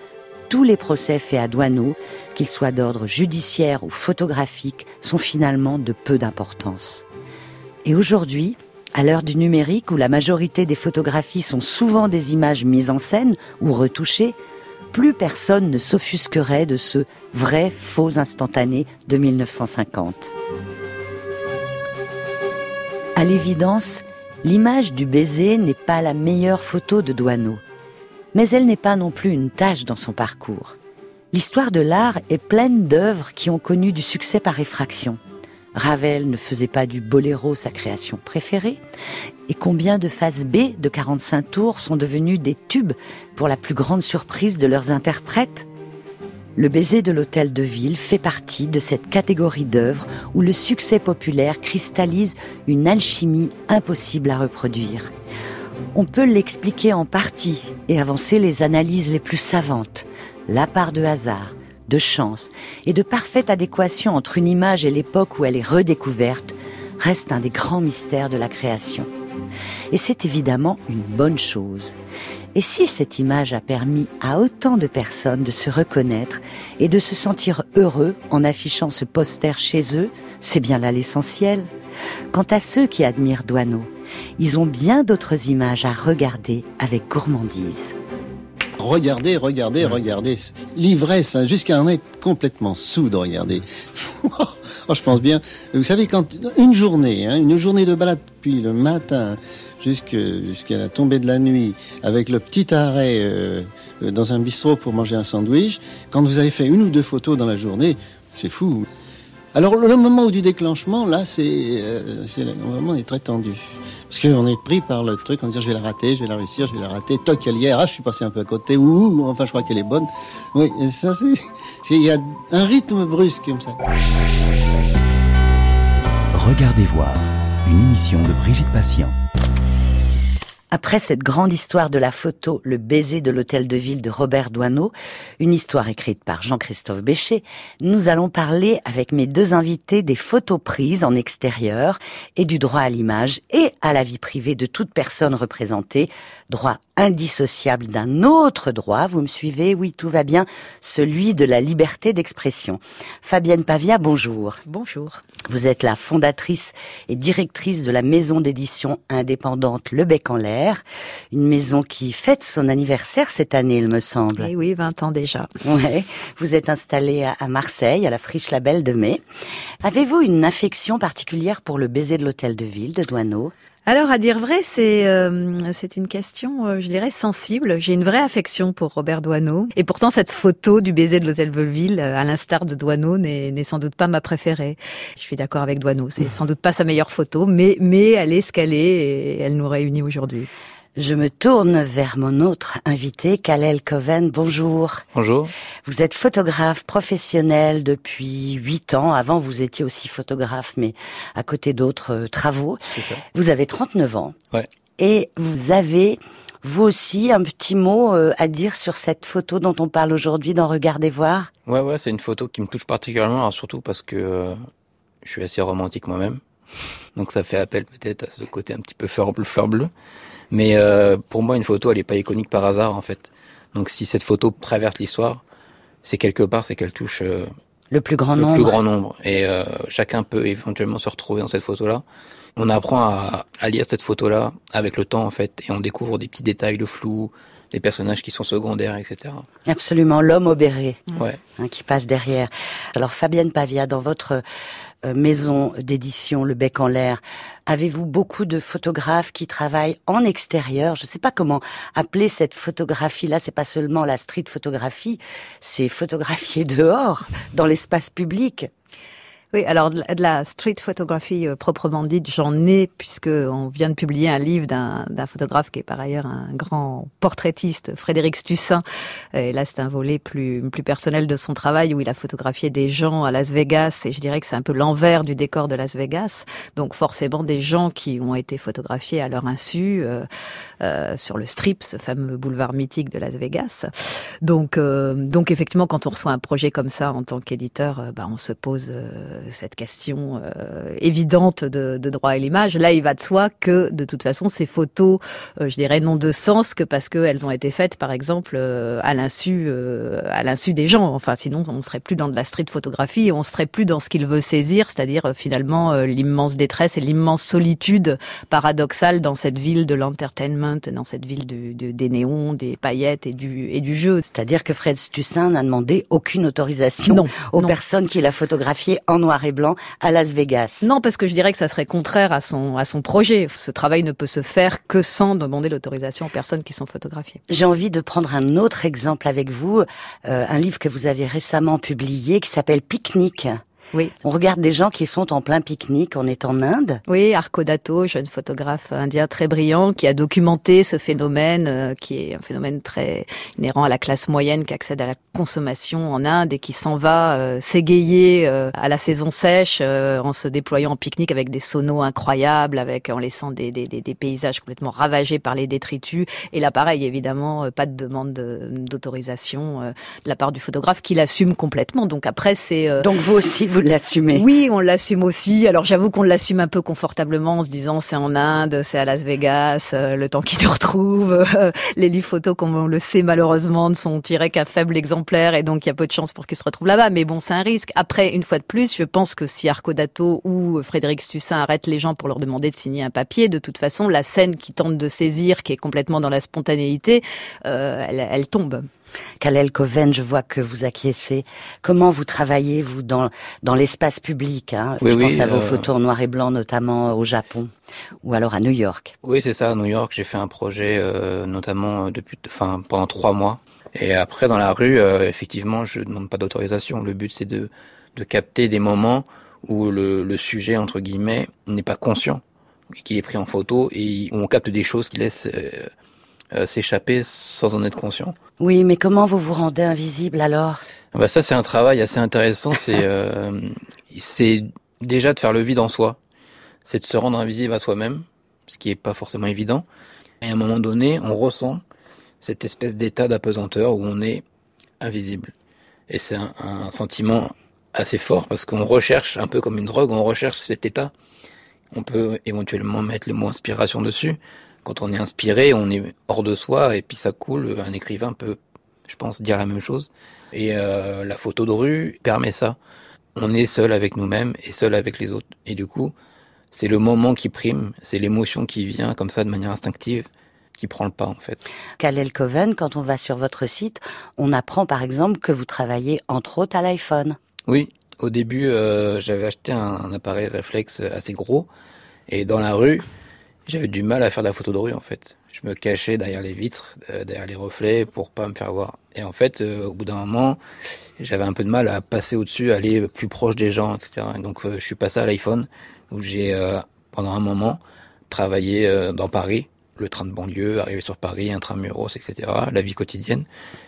tous les procès faits à Douaneau, qu'ils soient d'ordre judiciaire ou photographique, sont finalement de peu d'importance. Et aujourd'hui, à l'heure du numérique où la majorité des photographies sont souvent des images mises en scène ou retouchées, plus personne ne s'offusquerait de ce vrai faux instantané de 1950. À l'évidence, l'image du baiser n'est pas la meilleure photo de Douaneau, mais elle n'est pas non plus une tâche dans son parcours. L'histoire de l'art est pleine d'œuvres qui ont connu du succès par effraction. Ravel ne faisait pas du boléro sa création préférée Et combien de phases B de 45 tours sont devenues des tubes pour la plus grande surprise de leurs interprètes? Le baiser de l'hôtel de ville fait partie de cette catégorie d'œuvres où le succès populaire cristallise une alchimie impossible à reproduire. On peut l'expliquer en partie et avancer les analyses les plus savantes. La part de hasard, de chance et de parfaite adéquation entre une image et l'époque où elle est redécouverte reste un des grands mystères de la création. Et c'est évidemment une bonne chose. Et si cette image a permis à autant de personnes de se reconnaître et de se sentir heureux en affichant ce poster chez eux, c'est bien là l'essentiel. Quant à ceux qui admirent Douaneau, ils ont bien d'autres images à regarder avec gourmandise. Regardez, regardez, regardez. L'ivresse, hein, jusqu'à en être complètement sous de regarder. oh, je pense bien. Vous savez, quand une journée, hein, une journée de balade depuis le matin jusqu'à la tombée de la nuit, avec le petit arrêt euh, dans un bistrot pour manger un sandwich, quand vous avez fait une ou deux photos dans la journée, c'est fou. Alors le moment du déclenchement, là, c'est euh, le moment est très tendu. Parce qu'on est pris par le truc, on dit je vais la rater, je vais la réussir, je vais la rater. Toc, elle y est. Ah, je suis passé un peu à côté. Ouh, enfin, je crois qu'elle est bonne. Oui, ça, c'est. Il y a un rythme brusque comme ça. Regardez voir, une émission de Brigitte Patient. Après cette grande histoire de la photo Le baiser de l'hôtel de ville de Robert Doisneau, une histoire écrite par Jean-Christophe Béchet, nous allons parler avec mes deux invités des photos prises en extérieur et du droit à l'image et à la vie privée de toute personne représentée, droit indissociable d'un autre droit, vous me suivez? Oui, tout va bien, celui de la liberté d'expression. Fabienne Pavia, bonjour. Bonjour. Vous êtes la fondatrice et directrice de la maison d'édition indépendante Le Bec en l'air, une maison qui fête son anniversaire cette année, il me semble. Eh oui, 20 ans déjà. Ouais. Vous êtes installée à Marseille, à la Friche Label de Mai. Avez-vous une affection particulière pour le baiser de l'hôtel de ville de Douaneau? Alors, à dire vrai, c'est euh, c'est une question, euh, je dirais, sensible. J'ai une vraie affection pour Robert Doisneau. Et pourtant, cette photo du baiser de l'hôtel Volville, euh, à l'instar de Doisneau, n'est sans doute pas ma préférée. Je suis d'accord avec Doisneau. C'est sans doute pas sa meilleure photo, mais, mais elle est ce qu'elle est et elle nous réunit aujourd'hui. Je me tourne vers mon autre invité, Kalel Coven. Bonjour. Bonjour. Vous êtes photographe professionnel depuis huit ans. Avant, vous étiez aussi photographe, mais à côté d'autres euh, travaux. Ça. Vous avez 39 ans. Ouais. Et vous avez, vous aussi, un petit mot euh, à dire sur cette photo dont on parle aujourd'hui dans Regardez voir? Ouais, ouais, c'est une photo qui me touche particulièrement, surtout parce que euh, je suis assez romantique moi-même. Donc ça fait appel peut-être à ce côté un petit peu fleur, fleur bleue. Mais euh, pour moi, une photo, elle n'est pas iconique par hasard, en fait. Donc si cette photo traverse l'histoire, c'est quelque part, c'est qu'elle touche euh, le plus grand le nombre. plus grand nombre. Et euh, chacun peut éventuellement se retrouver dans cette photo-là. On apprend à, à lire cette photo-là avec le temps, en fait, et on découvre des petits détails, le flou, les personnages qui sont secondaires, etc. Absolument, l'homme Ouais. hein, qui passe derrière. Alors Fabienne Pavia, dans votre maison d'édition Le Bec en l'air, avez-vous beaucoup de photographes qui travaillent en extérieur? Je ne sais pas comment appeler cette photographie-là. C'est pas seulement la street photographie, c'est photographier dehors, dans l'espace public. Oui, alors de la street photographie euh, proprement dite, j'en ai puisque on vient de publier un livre d'un photographe qui est par ailleurs un grand portraitiste, Frédéric Stussin. Et là, c'est un volet plus plus personnel de son travail où il a photographié des gens à Las Vegas et je dirais que c'est un peu l'envers du décor de Las Vegas. Donc forcément des gens qui ont été photographiés à leur insu euh, euh, sur le Strip, ce fameux boulevard mythique de Las Vegas. Donc euh, donc effectivement, quand on reçoit un projet comme ça en tant qu'éditeur, euh, bah, on se pose cette question euh, évidente de, droit à l'image. Là, il va de soi que, de toute façon, ces photos, euh, je dirais, n'ont de sens que parce qu'elles ont été faites, par exemple, à l'insu, à l'insu des gens. Enfin, sinon, on ne serait plus dans de la street photographie et on serait plus dans ce qu'il veut saisir, c'est-à-dire finalement l'immense détresse et l'immense solitude paradoxale dans cette ville de l'entertainment, dans cette ville des néons, des paillettes et du, et du jeu. C'est-à-dire que Fred Stussin n'a demandé aucune autorisation aux personnes qu'il a photographiées en noir et blanc à Las Vegas. Non, parce que je dirais que ça serait contraire à son, à son projet. Ce travail ne peut se faire que sans demander l'autorisation aux personnes qui sont photographiées. J'ai envie de prendre un autre exemple avec vous, euh, un livre que vous avez récemment publié qui s'appelle Pique-Nique. Oui. On regarde des gens qui sont en plein pique-nique, on est en Inde. Oui, Arco Dato, jeune photographe indien très brillant, qui a documenté ce phénomène, euh, qui est un phénomène très inhérent à la classe moyenne qui accède à la consommation en Inde et qui s'en va euh, s'égayer euh, à la saison sèche en se déployant en pique-nique avec des sonos incroyables, avec en laissant des, des, des, paysages complètement ravagés par les détritus. Et là, pareil, évidemment, pas de demande d'autorisation de la part du photographe qui l'assume complètement. Donc après, c'est... Donc vous aussi, vous Oui, on l'assume aussi. Alors j'avoue qu'on l'assume un peu confortablement en se disant c'est en Inde, c'est à Las Vegas, euh, le temps qu'il nous retrouve. les livres photos, comme on le sait malheureusement, ne sont tirés qu'à faible exemplaire et donc il y a peu de chances pour qu'ils se retrouvent là-bas. Mais bon, c'est un risque. Après, une fois de plus, je pense que si Arco Dato ou Frédéric Stussin arrêtent les gens pour leur demander de signer un papier, de toute façon, la scène qui tente de saisir, qui est complètement dans la spontanéité, euh, elle, elle tombe. Kalel Coven, je vois que vous acquiescez. Comment vous travaillez, vous, dans, dans l'espace public hein? Je pense à vos euh, photos en noir et blanc, notamment au Japon, ou alors à New York. Oui, c'est ça, à New York. J'ai fait un projet, euh, notamment euh, depuis, enfin, pendant trois mois. Et après, dans la rue, effectivement, je ne demande pas d'autorisation. Le but, c'est de, de capter des moments où le, le sujet, entre guillemets, n'est pas conscient, qui est pris en photo, et où on capte des choses qui laissent euh, s'échapper sans en être conscient. Oui, mais comment vous vous rendez invisible alors? Ah bah Ça, c'est un travail assez intéressant. C'est euh, c'est déjà de faire le vide en soi. C'est de se rendre invisible à soi-même, ce qui n'est pas forcément évident. Et à un moment donné, on ressent cette espèce d'état d'apesanteur où on est invisible. Et c'est un, un, sentiment assez fort parce qu'on recherche, un peu comme une drogue, on recherche cet état. On peut éventuellement mettre le mot inspiration dessus, quand on est inspiré, on est hors de soi et puis ça coule. Un écrivain peut, je pense, dire la même chose. Et euh, la photo de rue permet ça. On est seul avec nous-mêmes et seul avec les autres. Et du coup, c'est le moment qui prime, c'est l'émotion qui vient comme ça de manière instinctive qui prend le pas en fait. Kalel Coven, quand on va sur votre site, on apprend par exemple que vous travaillez entre autres à l'iPhone. Oui, au début euh, j'avais acheté un, un, appareil réflexe assez gros et dans la rue j'avais du mal à faire de la photo de rue en fait. Je me cachais derrière les vitres, euh, derrière les reflets pour pas me faire voir. Et en fait, euh, au bout d'un moment, j'avais un peu de mal à passer au-dessus, aller plus proche des gens, etc. Et donc euh, je suis passé à l'iPhone où j'ai pendant un moment travaillé dans Paris, le train de banlieue, arrivé sur Paris, intramuros, etc. La vie quotidienne.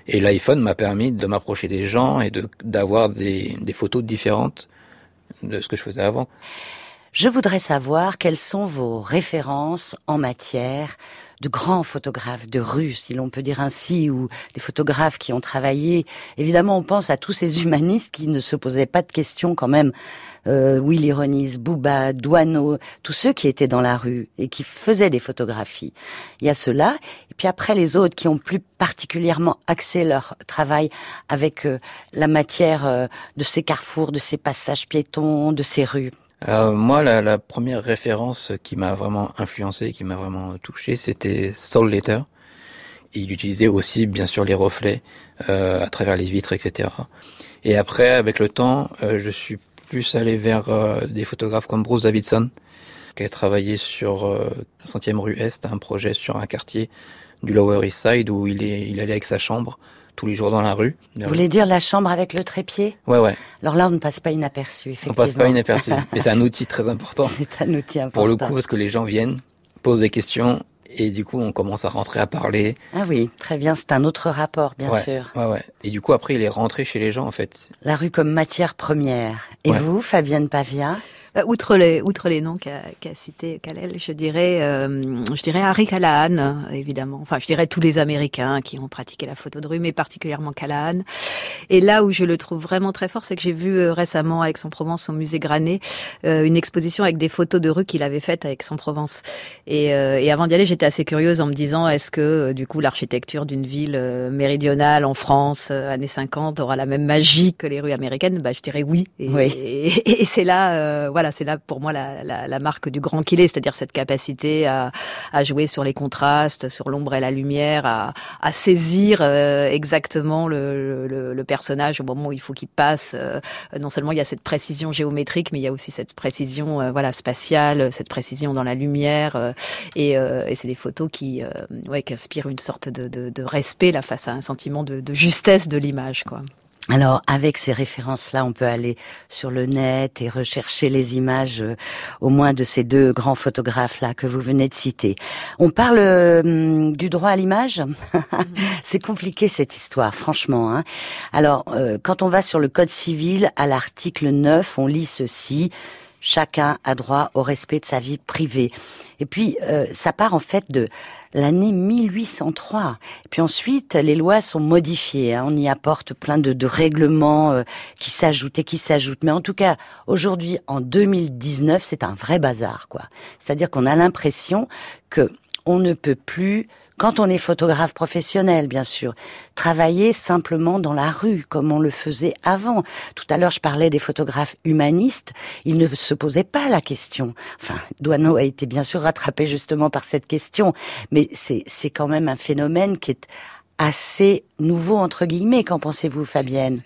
Et l'iPhone m'a permis de m'approcher des gens et de d'avoir des, des photos différentes de ce que je faisais avant. Je voudrais savoir quelles sont vos références en matière de grands photographes de rue, si l'on peut dire ainsi, ou des photographes qui ont travaillé. Évidemment, on pense à tous ces humanistes qui ne se posaient pas de questions quand même. Euh, Willy Ronis, Bouba, Douaneau, tous ceux qui étaient dans la rue et qui faisaient des photographies. Il y a cela, et puis après les autres qui ont plus particulièrement axé leur travail avec euh, la matière euh, de ces carrefours, de ces passages piétons, de ces rues. Euh, moi, la, la, première référence qui m'a vraiment influencé, qui m'a vraiment touché, c'était Soul Letter. Il utilisait aussi, bien sûr, les reflets euh, à travers les vitres, etc. Et après, avec le temps, euh, je suis plus allé vers euh, des photographes comme Bruce Davidson, qui a travaillé sur euh, la centième rue Est, un projet sur un quartier du Lower East Side où il, est, il allait avec sa chambre tous les jours dans la rue. Vous voulez dire la chambre avec le trépied? Ouais, ouais. Alors là, on ne passe pas inaperçu, effectivement. On passe pas inaperçu, mais c'est un outil très important. C'est un outil important. Pour le coup, parce que les gens viennent, posent des questions, et du coup, on commence à rentrer à parler. Ah oui, très bien, c'est un autre rapport, bien ouais, sûr. Ouais, ouais. Et du coup, après, il est rentré chez les gens, en fait. La rue comme matière première. Et Ouais. vous, Fabienne Pavia? Outre les outre les noms qu'a qu'a cité Kalel, je dirais euh, je dirais Harry Callahan euh, évidemment. Enfin, je dirais tous les Américains qui ont pratiqué la photo de rue, mais particulièrement Callahan. Et là où je le trouve vraiment très fort, c'est que j'ai vu euh, récemment à Aix-en-Provence au musée Granet euh, une exposition avec des photos de rue qu'il avait faites à Aix-en-Provence. Et, euh, et avant d'y aller, j'étais assez curieuse en me disant est-ce que euh, du coup l'architecture d'une ville euh, méridionale en France euh, années 50 aura la même magie que les rues américaines? Bah, je dirais oui. Et, Oui. et, et c'est là, euh, voilà, c'est là pour moi la, la, la marque du grand qu'il est, c'est-à-dire cette capacité à, à jouer sur les contrastes, sur l'ombre et la lumière, à, à saisir euh, exactement le, le, le personnage au moment où il faut qu'il passe. Euh, non seulement il y a cette précision géométrique, mais il y a aussi cette précision, euh, voilà, spatiale, cette précision dans la lumière. euh, et euh, et c'est des photos qui, euh, ouais, qui inspirent une sorte de, de, de respect là face à un sentiment de, de justesse de l'image, quoi. Alors, avec ces références-là, on peut aller sur le net et rechercher les images, euh, au moins de ces deux grands photographes-là que vous venez de citer. On parle euh, du droit à l'image. C'est compliqué cette histoire, franchement. Hein. Alors, euh, quand on va sur le Code civil, à l'article 9, on lit ceci. Chacun a droit au respect de sa vie privée. Et puis, euh, ça part en fait de l'année 1803. Et puis ensuite, les lois sont modifiées. hein. On y apporte plein de, de règlements euh, qui s'ajoutent et qui s'ajoutent. Mais en tout cas, aujourd'hui, en 2019, c'est un vrai bazar, quoi. C'est-à-dire qu'on a l'impression que on ne peut plus quand on est photographe professionnel, bien sûr, travailler simplement dans la rue, comme on le faisait avant. Tout à l'heure, je parlais des photographes humanistes. Ils ne se posaient pas la question. Enfin, Douaneau a été bien sûr rattrapé justement par cette question. Mais c'est, c'est quand même un phénomène qui est assez nouveau, entre guillemets. Qu'en pensez-vous, Fabienne?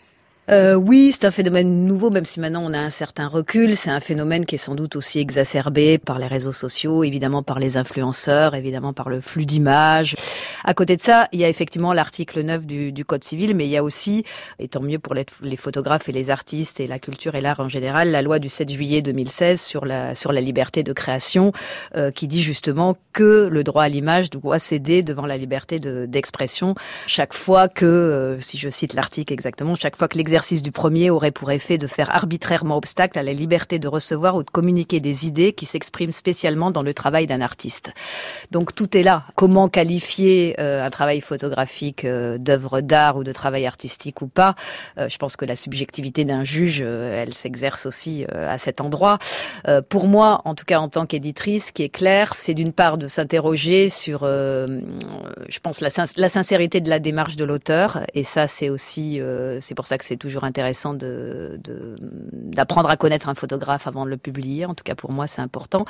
Euh, oui, c'est un phénomène nouveau, même si maintenant on a un certain recul. C'est un phénomène qui est sans doute aussi exacerbé par les réseaux sociaux, évidemment par les influenceurs, évidemment par le flux d'images. À côté de ça, il y a effectivement l'article 9 du, du Code civil, mais il y a aussi, et tant mieux pour les, les photographes et les artistes et la culture et l'art en général, la loi du 7 juillet 2016 sur la, sur la liberté de création, euh, qui dit justement que le droit à l'image doit céder devant la liberté de- d'expression chaque fois que, euh, si je cite l'article exactement, chaque fois que l'exercice du premier aurait pour effet de faire arbitrairement obstacle à la liberté de recevoir ou de communiquer des idées qui s'expriment spécialement dans le travail d'un artiste. Donc tout est là. Comment qualifier euh, un travail photographique euh, d'œuvre d'art ou de travail artistique ou pas? Euh, Je pense que la subjectivité d'un juge, euh, elle s'exerce aussi euh, à cet endroit. Euh, pour moi, en tout cas en tant qu'éditrice, ce qui est clair, c'est d'une part de s'interroger sur, je pense, la, sin- la sincérité de la démarche de l'auteur. Et ça, c'est aussi, c'est pour ça que c'est toujours intéressant de d'apprendre à connaître un photographe avant de le publier. En tout cas, pour moi, c'est important.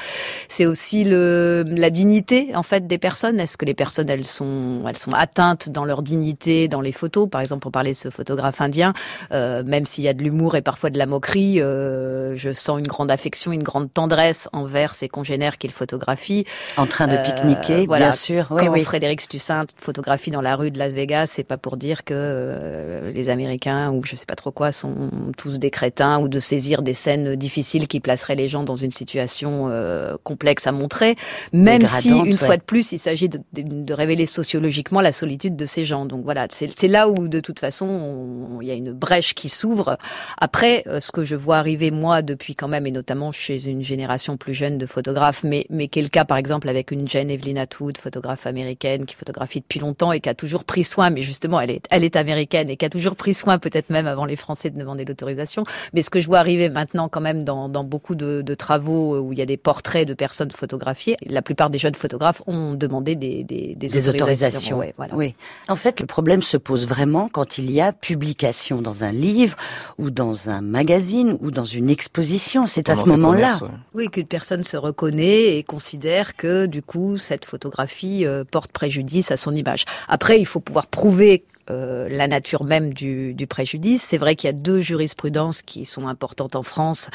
C'est aussi le, la dignité en fait des personnes. Est-ce que les personnes elles sont elles sont atteintes dans leur dignité dans les photos? Par exemple, pour parler de ce photographe indien, euh, même s'il y a de l'humour et parfois de la moquerie, euh, je sens une grande affection, une grande tendresse envers ses congénères qu'il photographie. En train de Euh, pique-niquer, voilà. bien sûr. Oui, Quand oui. Frédéric Stussin photographie dans la rue de Las Vegas, c'est pas pour dire que les Américains ou je sais pas trop quoi sont tous des crétins ou de saisir des scènes difficiles qui placeraient les gens dans une situation euh, complexe à montrer, même si une ouais. fois de plus il s'agit de, de- de révéler sociologiquement la solitude de ces gens. Donc voilà, c'est là où de toute façon on- il y a une brèche qui s'ouvre. Après, euh, ce que je vois arriver moi depuis quand même et notamment chez une génération plus jeune de photographes, mais mais quel cas par exemple avec une Jane Evelyn Atwood, photographe américaine qui photographie depuis longtemps et qui a toujours pris soin, mais justement elle est elle est américaine et qui a toujours pris soin peut-être même avant les Français de demander l'autorisation. Mais ce que je vois arriver maintenant quand même dans dans beaucoup de, de travaux où il y a des portraits de personnes photographiées, la plupart des jeunes photographes ont demandé des des, des, Des autorisations. Ouais, voilà. Oui. En fait, le problème se pose vraiment quand il y a publication dans un livre ou dans un magazine ou dans une exposition. C'est à ce moment-là. ouais. Oui, qu'une personne se reconnaît et considère que du coup cette photographie euh, porte préjudice à son image. Après, il faut pouvoir prouver euh, la nature même du, du préjudice. C'est vrai qu'il y a deux jurisprudences qui sont importantes en France.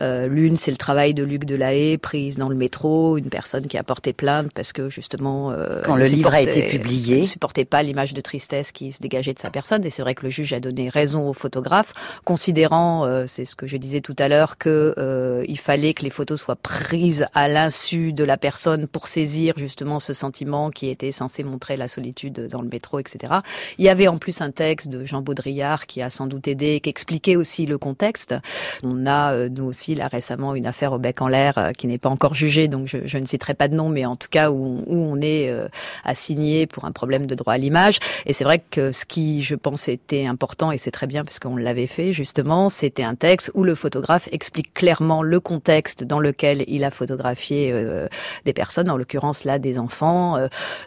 Euh, l'une, c'est le travail de Luc Delahaye, prise dans le métro, une personne qui a porté plainte parce que justement... Euh, Quand le livre a été publié. ne supportait pas l'image de tristesse qui se dégageait de sa personne. Et c'est vrai que le juge a donné raison au photographe, considérant, euh, c'est ce que je disais tout à l'heure, que il fallait que les photos soient prises à l'insu de la personne pour saisir justement ce sentiment qui était censé montrer la solitude dans le métro, etc. Il y avait en plus un texte de Jean Baudrillard qui a sans doute aidé, qui expliquait aussi le contexte. On a, euh, nous aussi, là récemment, une affaire au bec en l'air euh, qui n'est pas encore jugée, donc je, je, ne citerai pas de nom, mais en tout cas où, où on est euh, assigné pour un problème de droit à l'image. Et c'est vrai que ce qui, je pense, était important, et c'est très bien parce qu'on l'avait fait justement, c'était un texte où le photographe explique clairement le contexte dans lequel il a photographié des personnes, en l'occurrence là des enfants,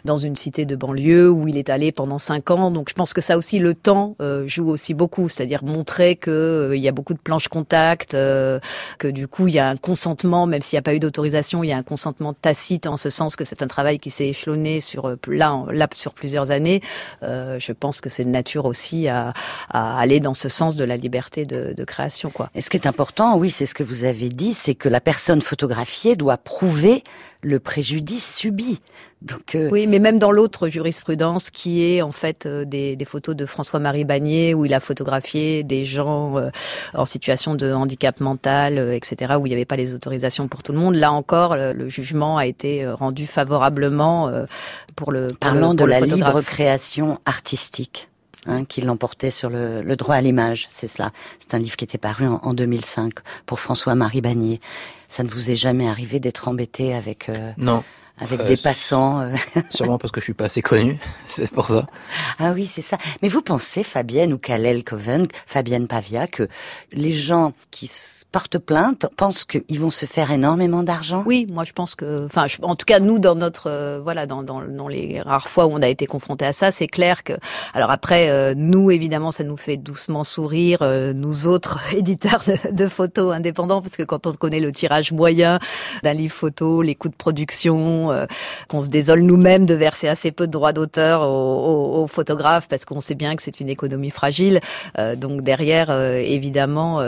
dans une cité de banlieue où il est allé pendant cinq ans. Donc pense que ça aussi, le temps joue aussi beaucoup, c'est-à-dire montrer que il y a beaucoup de planches contact, euh, que du coup il y a un consentement, même s'il n'y a pas eu d'autorisation, il y a un consentement tacite en ce sens que c'est un travail qui s'est échelonné sur euh, là, là sur plusieurs années. Euh, je pense que c'est de nature aussi à, à, aller dans ce sens de la liberté de, de création, quoi. Et ce qui est important, oui, c'est ce que vous avez dit, c'est que la personne photographiée doit prouver le préjudice subi. Donc, euh, Oui, mais même dans l'autre jurisprudence qui est en fait euh, des, des, photos de François-Marie Bagné où il a photographié des gens euh, en situation de handicap mental, etc., où il n'y avait pas les autorisations pour tout le monde. Là encore, le, jugement a été rendu favorablement pour le pour Parlant de la libre création artistique. Hein, qui l'emportait sur le, le, droit à l'image, c'est cela. C'est un livre qui était paru en, en 2005 pour François-Marie Bagné. Ça ne vous est jamais arrivé d'être embêté avec non avec euh, des passants. Euh. Sûrement parce que je suis pas assez connu, c'est pour ça. Ah oui, c'est ça. Mais vous pensez, Fabienne ou Kalel Coven, Fabienne Pavia, que les gens qui portent plainte pensent qu'ils vont se faire énormément d'argent? Oui, moi je pense que, enfin, en tout cas nous dans notre, euh, voilà, dans, dans, dans, les rares fois où on a été confronté à ça, c'est clair que, alors après, nous évidemment, ça nous fait doucement sourire, nous autres éditeurs de, de, photos indépendants, parce que quand on connaît le tirage moyen d'un livre photo, les coûts de production, euh, qu'on se désole nous-mêmes de verser assez peu de droits d'auteur aux, photographes parce qu'on sait bien que c'est une économie fragile. Euh, donc derrière, euh, évidemment,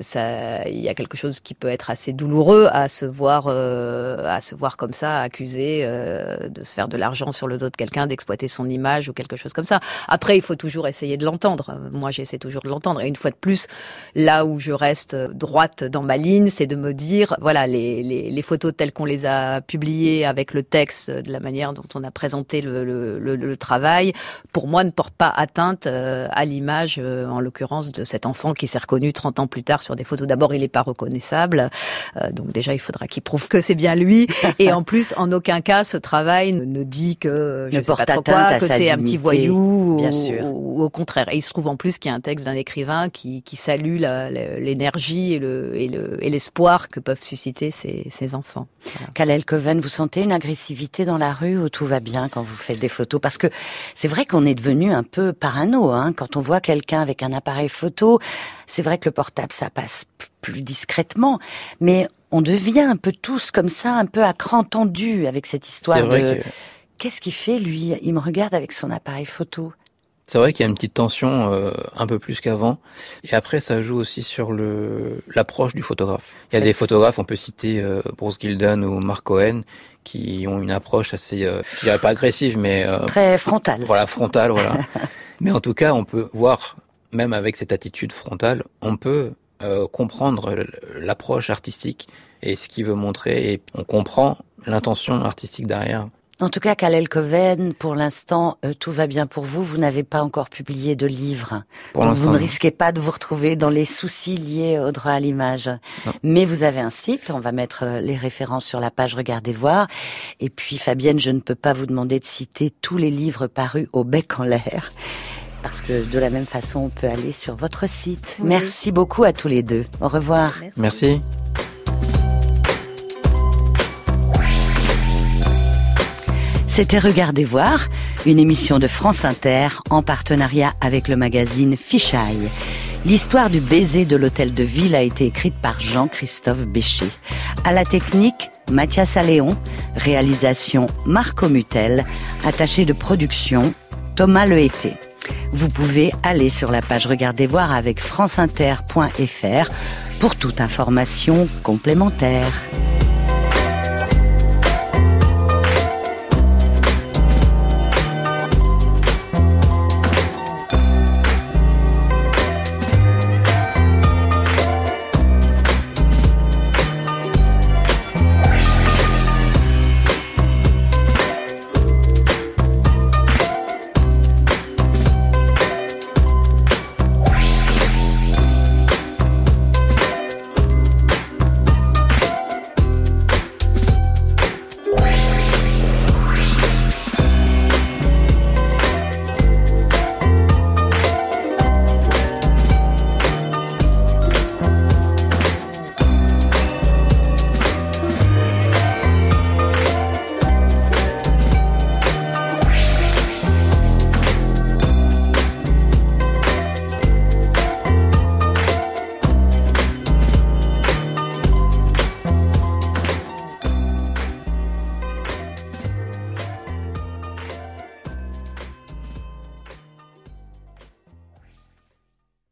ça, il y a quelque chose qui peut être assez douloureux à se voir, à se voir comme ça, accusé de se faire de l'argent sur le dos de quelqu'un, d'exploiter son image ou quelque chose comme ça. Après, il faut toujours essayer de l'entendre. Moi, j'essaie toujours de l'entendre. Et une fois de plus, là où je reste droite dans ma ligne, c'est de me dire, voilà, les, les, les photos telles qu'on les a publiées le texte, de la manière dont on a présenté le, le, le, travail, pour moi ne porte pas atteinte euh, à l'image, euh, en l'occurrence, de cet enfant qui s'est reconnu 30 ans plus tard sur des photos. D'abord, il n'est pas reconnaissable, euh, donc déjà, il faudra qu'il prouve que c'est bien lui. Et en plus, en aucun cas, ce travail ne, dit que je ne sais pas trop quoi, que c'est un petit voyou, bien ou, sûr. Ou, au contraire. Et il se trouve en plus qu'il y a un texte d'un écrivain qui, qui salue l'énergie et le et l'espoir que peuvent susciter ces, ces enfants. Voilà. Kalel Coven, vous sentez une agressivité dans la rue ou tout va bien quand vous faites des photos? Parce que c'est vrai qu'on est devenu un peu parano. Hein quand on voit quelqu'un avec un appareil photo, c'est vrai que le portable, ça passe plus discrètement. Mais on devient un peu tous comme ça, un peu à cran tendu avec cette histoire de... Qu'est-ce qu'il fait, lui? Il me regarde avec son appareil photo. C'est vrai qu'il y a une petite tension euh, un peu plus qu'avant. Et après, ça joue aussi sur le l'approche du photographe. Il y a des photographes, on peut citer euh, Bruce Gilden ou Mark Cohen, qui ont une approche assez, euh, je dirais pas agressive, mais euh, très frontale. Voilà, frontale, voilà. mais en tout cas, on peut voir, même avec cette attitude frontale, on peut euh, comprendre l'approche artistique et ce qu'il veut montrer, et on comprend l'intention artistique derrière. En tout cas, Kalel Coven, pour l'instant, euh, tout va bien pour vous. Vous n'avez pas encore publié de livre. Pour Donc vous ne risquez pas de vous retrouver dans les soucis liés au droit à l'image. Mais vous avez un site, on va mettre euh, les références sur la page Regardez voir. Et puis, Fabienne, je ne peux pas vous demander de citer tous les livres parus au bec en l'air. Parce que de la même façon, on peut aller sur votre site. Merci beaucoup à tous les deux. Au revoir. Merci. C'était Regardez voir, une émission de France Inter en partenariat avec le magazine Fichaille. L'histoire du baiser de l'hôtel de ville a été écrite par Jean-Christophe Bécher. À la technique, Mathias Alléon. Réalisation Marco Mutel. Attaché de production, Thomas Lehété. vous pouvez aller sur la page Regardez voir avec franceinter.fr pour toute information complémentaire.